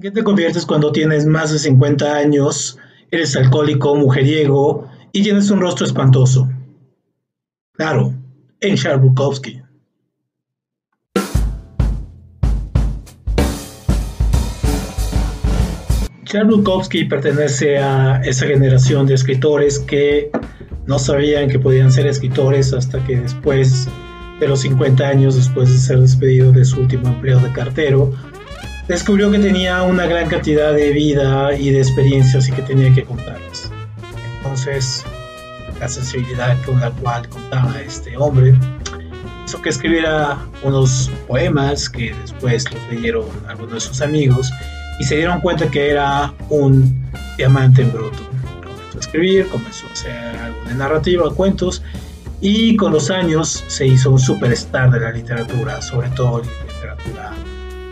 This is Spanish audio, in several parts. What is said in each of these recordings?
qué te conviertes cuando tienes más de 50 años, eres alcohólico, mujeriego y tienes un rostro espantoso? Claro, en. Charles Bukowski pertenece a esa generación de escritores que no sabían que podían ser escritores hasta que después de los 50 años, después de ser despedido de su último empleo de cartero, descubrió que tenía una gran cantidad de vida y de experiencias y que tenía que contarlas. Entonces, la sensibilidad con la cual contaba este hombre hizo que escribiera unos poemas que después los leyeron algunos de sus amigos y se dieron cuenta que era un diamante en bruto. Comenzó a escribir, comenzó a hacer algo de narrativa, cuentos y con los años se hizo un superstar de la literatura, sobre todo literatura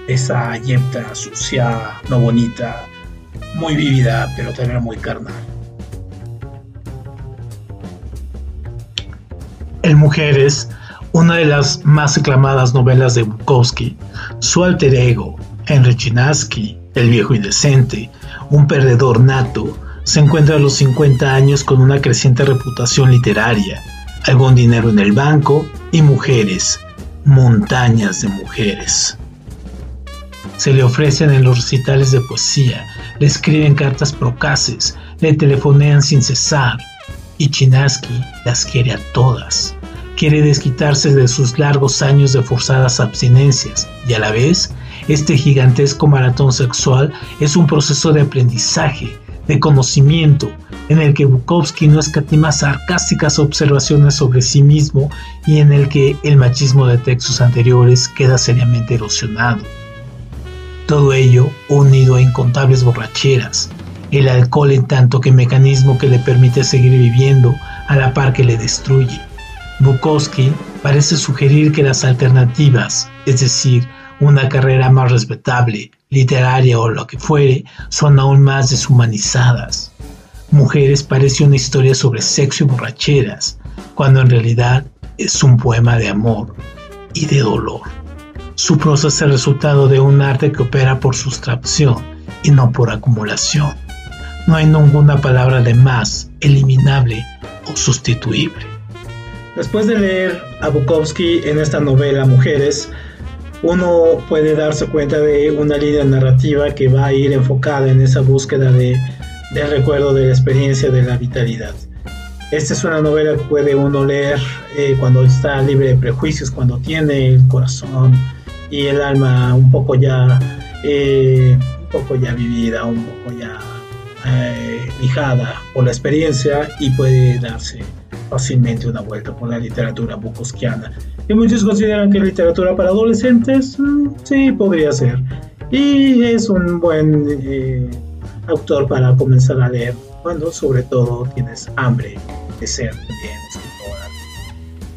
esa yepta sucia, no bonita, muy vívida, pero también muy carnal. El Mujeres, una de las más aclamadas novelas de Bukowski, su alter ego, Henry Chinaski, el viejo indecente, un perdedor nato, se encuentra a los 50 años con una creciente reputación literaria, algún dinero en el banco y mujeres, montañas de mujeres. Se le ofrecen en los recitales de poesía, le escriben cartas procaces, le telefonean sin cesar, y Chinaski las quiere a todas. Quiere desquitarse de sus largos años de forzadas abstinencias y a la vez, este gigantesco maratón sexual es un proceso de aprendizaje, de conocimiento, en el que Bukowski no escatima sarcásticas observaciones sobre sí mismo y en el que el machismo de textos anteriores queda seriamente erosionado. Todo ello unido a incontables borracheras, el alcohol en tanto que mecanismo que le permite seguir viviendo a la par que le destruye. Bukowski parece sugerir que las alternativas, es decir, una carrera más respetable, literaria o lo que fuere, son aún más deshumanizadas. Mujeres parece una historia sobre sexo y borracheras, cuando en realidad es un poema de amor y de dolor. Su prosa es el resultado de un arte que opera por sustracción y no por acumulación. No hay ninguna palabra de más, eliminable o sustituible. Después de leer a Bukowski en esta novela Mujeres, uno puede darse cuenta de una línea narrativa que va a ir enfocada en esa búsqueda de, del recuerdo de la experiencia de la vitalidad. Esta es una novela que puede uno leer eh, cuando está libre de prejuicios, cuando tiene el corazón y el alma un poco ya, eh, un poco ya vivida, un poco ya eh, fijada por la experiencia y puede darse fácilmente una vuelta por la literatura bukowskiana. Y muchos consideran que literatura para adolescentes, mm, sí, podría ser. Y es un buen eh, autor para comenzar a leer cuando sobre todo tienes hambre de ser bien escritora.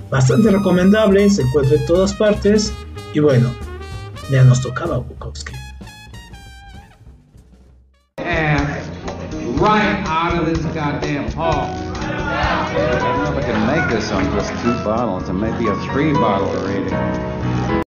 Bastante recomendable, se encuentra en todas partes y bueno, ya nos tocaba Bukowski. right out of this goddamn hall. I don't know if I can make this on just two bottles. It may be a three bottle rating.